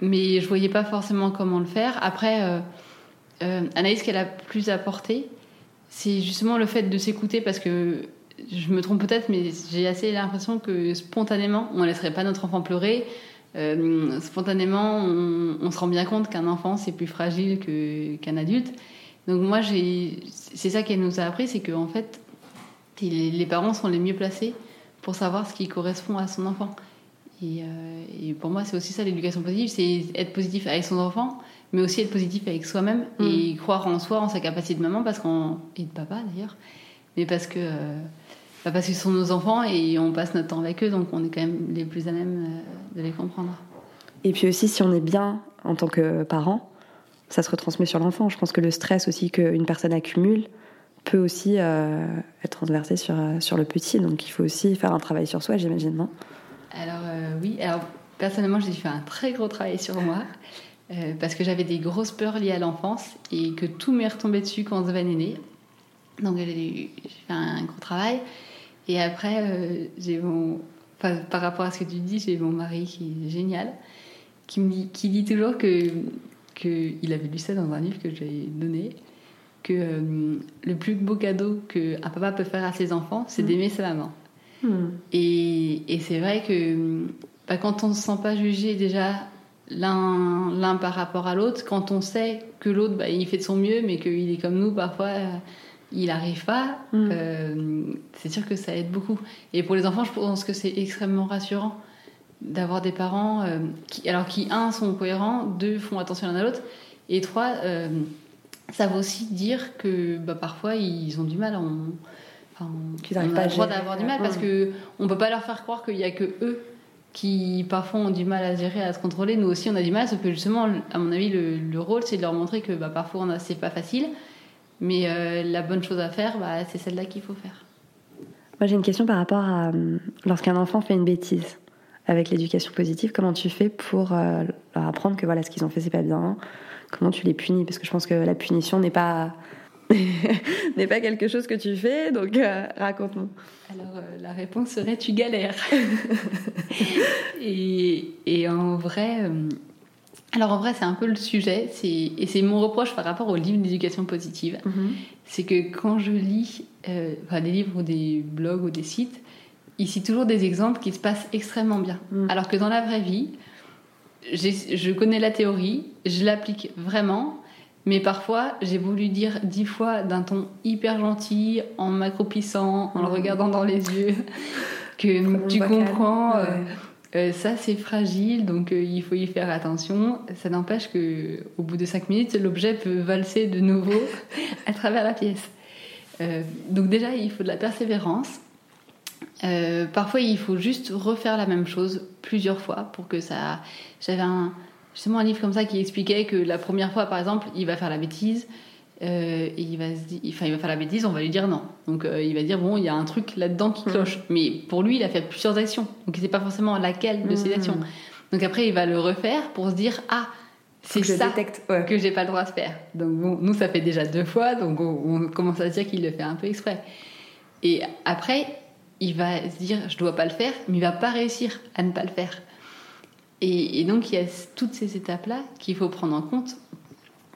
mais je voyais pas forcément comment le faire. Après, Anaïs, ce qu'elle a plus apporté, c'est justement le fait de s'écouter, parce que je me trompe peut-être, mais j'ai assez l'impression que spontanément, on ne laisserait pas notre enfant pleurer. Euh, spontanément, on, on se rend bien compte qu'un enfant c'est plus fragile qu'un adulte. Donc moi, c'est ça qu'elle nous a appris, c'est qu'en fait, les, les parents sont les mieux placés pour savoir ce qui correspond à son enfant. Et, euh, et pour moi, c'est aussi ça l'éducation positive, c'est être positif avec son enfant, mais aussi être positif avec soi-même et croire en soi, en sa capacité de maman, parce et de papa d'ailleurs, mais parce que euh, bah, parce ce sont nos enfants et on passe notre temps avec eux, donc on est quand même les plus à même euh, de les comprendre. Et puis aussi, si on est bien en tant que parent, ça se retransmet sur l'enfant. Je pense que le stress aussi qu'une personne accumule peut aussi euh, être transversé sur, euh, sur le petit. Donc il faut aussi faire un travail sur soi, j'imagine, non? Alors euh, oui, alors personnellement j'ai fait un très gros travail sur moi euh, parce que j'avais des grosses peurs liées à l'enfance et que tout m'est retombé dessus quand Sven est né. Donc j'ai fait un gros travail. Et après euh, j'ai mon, enfin, par rapport à ce que tu dis, j'ai mon mari qui est génial, qui me dit, qui dit toujours que que il avait lu ça dans un livre que j'ai donné que euh, le plus beau cadeau qu'un papa peut faire à ses enfants, c'est d'aimer sa maman. Et, et c'est vrai que bah, quand on ne se sent pas jugé déjà l'un l'un par rapport à l'autre, quand on sait que l'autre bah, il fait de son mieux, mais qu'il est comme nous parfois, euh, il n'arrive pas, Mm. euh, c'est sûr que ça aide beaucoup. Et pour les enfants, je pense que c'est extrêmement rassurant d'avoir des parents euh, qui, alors qui un sont cohérents, deux font attention l'un à l'autre, et trois euh, ça veut aussi dire que bah, parfois ils ont du mal. On, enfin, Qu'ils on arrivent a pas à le droit gérer. d'avoir du mal parce Ouais. que on peut pas leur faire croire qu'il y a que eux qui parfois ont du mal à gérer, à se contrôler. Nous aussi on a du mal, sauf que justement, à mon avis, le, le rôle c'est de leur montrer que bah, parfois on a- c'est pas facile, mais euh, la bonne chose à faire, bah, c'est celle-là qu'il faut faire. Moi, j'ai une question par rapport à euh, lorsqu'un enfant fait une bêtise avec l'éducation positive, comment tu fais pour euh, leur apprendre que voilà, ce qu'ils ont fait, c'est pas bien? Comment tu les punis? Parce que je pense que la punition n'est pas n'est pas quelque chose que tu fais, donc euh, raconte-nous. Alors euh, la réponse serait tu galères. et, et en vrai, alors en vrai c'est un peu le sujet, et c'est mon reproche par rapport aux livres d'éducation positive, c'est que quand je lis euh, enfin, des livres ou des blogs ou des sites, ils citent toujours des exemples qui se passent extrêmement bien. Mm. Alors que dans la vraie vie, je connais la théorie, je l'applique vraiment, mais parfois j'ai voulu dire dix fois d'un ton hyper gentil, en m'accroupissant, en le Mm. regardant dans les yeux, que tu comprends. Ouais. euh, ça c'est fragile, donc euh, il faut y faire attention. Ça n'empêche que au bout de cinq minutes, l'objet peut valser de nouveau à travers la pièce. Euh, donc déjà, il faut de la persévérance. Euh, parfois, il faut juste refaire la même chose plusieurs fois pour que ça. J'avais justement un livre comme ça qui expliquait que la première fois, par exemple, il va faire la bêtise. Euh, et il va, se di- enfin, il va faire la bêtise, on va lui dire non. Donc euh, il va dire bon, il y a un truc là-dedans qui cloche. Mais pour lui, il a fait plusieurs actions. Donc il sait pas forcément laquelle de ces Mhm. actions. Donc après, il va le refaire pour se dire ah, c'est que je ça détecte. Ouais. que j'ai pas le droit de faire. Donc bon, nous, ça fait déjà deux fois, donc on, on commence à se dire qu'il le fait un peu exprès. Et après, il va se dire je dois pas le faire, mais il va pas réussir à ne pas le faire. Et, et donc il y a toutes ces étapes-là qu'il faut prendre en compte.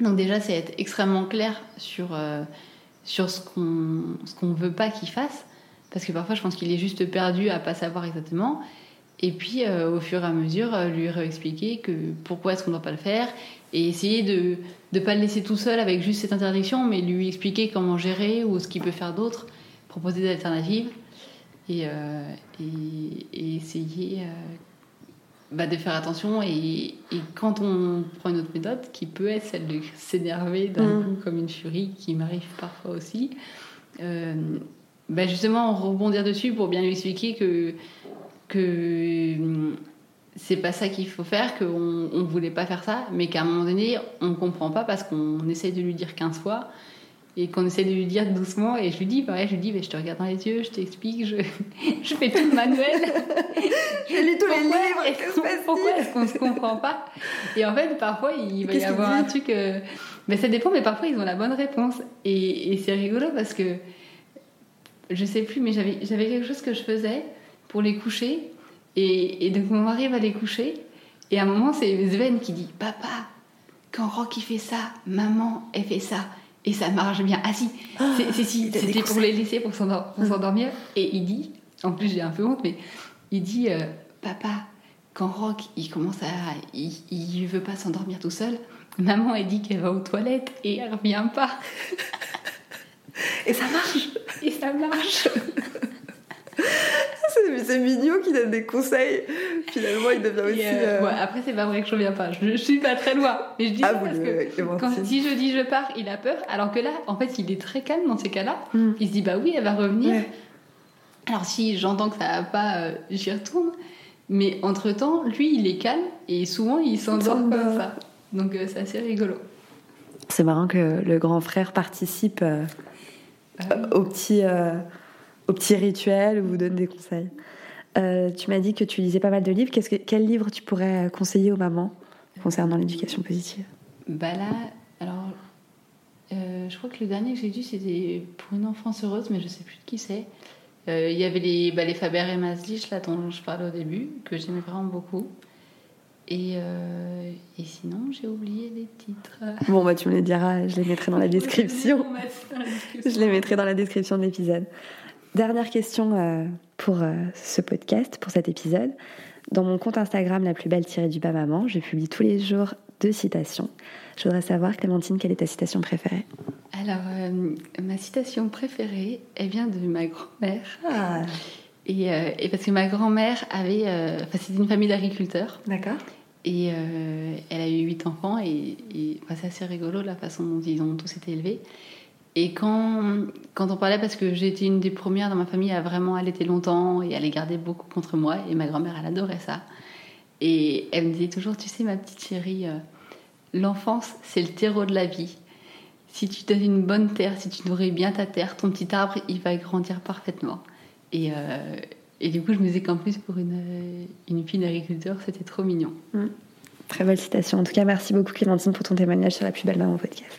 Donc déjà, c'est être extrêmement clair sur, euh, sur ce qu'on ce qu'on veut pas qu'il fasse, parce que parfois je pense qu'il est juste perdu à pas savoir exactement. Et puis, euh, au fur et à mesure, euh, lui réexpliquer que pourquoi est-ce qu'on ne doit pas le faire et essayer de ne pas le laisser tout seul avec juste cette interdiction, mais lui expliquer comment gérer ou ce qu'il peut faire d'autre, proposer des alternatives et, essayer bah, de faire attention. Et, et quand on prend une autre méthode, qui peut être celle de s'énerver d'un Mm. coup comme une furie, qui m'arrive parfois aussi, euh, bah, justement rebondir dessus pour bien lui expliquer que que hum, c'est pas ça qu'il faut faire, qu'on on voulait pas faire ça, mais qu'à un moment donné, on comprend pas parce qu'on essaie de lui dire 15 fois et qu'on essaie de lui dire doucement. Et je lui dis, pareil, je lui dis, mais je te regarde dans les yeux, je t'explique, je, je fais tout le manuel. J'ai lu tous les livres, qu'on- passe-t-il Pourquoi est-ce qu'on se comprend pas? Et en fait, parfois, il va y avoir un truc. euh, Mais ça dépend, mais parfois, ils ont la bonne réponse. Et, et c'est rigolo parce que je sais plus, mais j'avais j'avais quelque chose que je faisais pour les coucher. Et, et donc, mon mari va les coucher. Et à un moment, c'est Sven qui dit Papa, quand Rock il fait ça, maman, elle fait ça. Et ça marche bien. Ah si, c'est- c'est si, il a des c'était pour les laisser pour pour s'endormir. Et il dit, en plus j'ai un peu honte, mais il dit euh, Papa, quand Rock il commence à. Il, il veut pas s'endormir tout seul, maman elle dit qu'elle va aux toilettes et elle revient pas. Et ça marche. Et ça marche. C'est c'est mignon qui donne des conseils. Finalement, il devient aussi. Euh, euh, ouais, après, c'est pas vrai que je reviens pas. Je, je suis pas très loin. Mais je dis Ah, ça parce le- que quand, si je dis je pars, il a peur. Alors que là, en fait, il est très calme dans ces cas-là. Hmm. Il se dit bah oui, elle va revenir. Ouais. Alors si j'entends que ça va pas, euh, j'y retourne. Mais entre temps, lui, il est calme et souvent il s'endort comme ça. Donc euh, c'est assez rigolo. C'est marrant que le grand frère participe euh, Ah au petit, euh, au petit rituel où vous donne des conseils. Euh, tu m'as dit que tu lisais pas mal de livres. Qu'est-ce que, quel livre tu pourrais conseiller aux mamans concernant l'éducation positive? Bah là, alors, euh, je crois que le dernier que j'ai lu, c'était pour une enfance heureuse, mais je sais plus de qui c'est. Euh, Il y avait les, bah, les Faber et Maslich, là, dont je parlais au début, que j'aimais vraiment beaucoup. Et, euh, et sinon, j'ai oublié les titres. Bon, bah, tu me les diras, je les mettrai dans la description. Je les mettrai dans la description de l'épisode. Dernière question euh, pour euh, ce podcast, pour cet épisode. Dans mon compte Instagram, la plus belle tirée du bas maman, je publie tous les jours deux citations. Je voudrais savoir, Clémentine, quelle est ta citation préférée? Alors, euh, ma citation préférée, elle vient de ma grand-mère. Ah, Et, euh, et parce que ma grand-mère avait. euh, Enfin, c'était une famille d'agriculteurs. d'accord. Et elle a eu huit enfants. Et, et, enfin, c'est assez rigolo la façon dont ils ont tous été élevés. Et quand, quand on parlait, parce que été une des premières dans ma famille à vraiment allaiter longtemps et à les garder beaucoup contre moi, et ma grand-mère, elle adorait ça. Et elle me disait toujours, tu sais, ma petite chérie, euh, l'enfance, c'est le terreau de la vie. Si tu donnes une bonne terre, si tu nourris bien ta terre, ton petit arbre, il va grandir parfaitement. Et, euh, du coup, je me disais qu'en plus, pour une, une fille d'agriculteur, c'était trop mignon. Très belle citation. En tout cas, merci beaucoup, Clémentine, pour ton témoignage sur la plus belle maman podcast.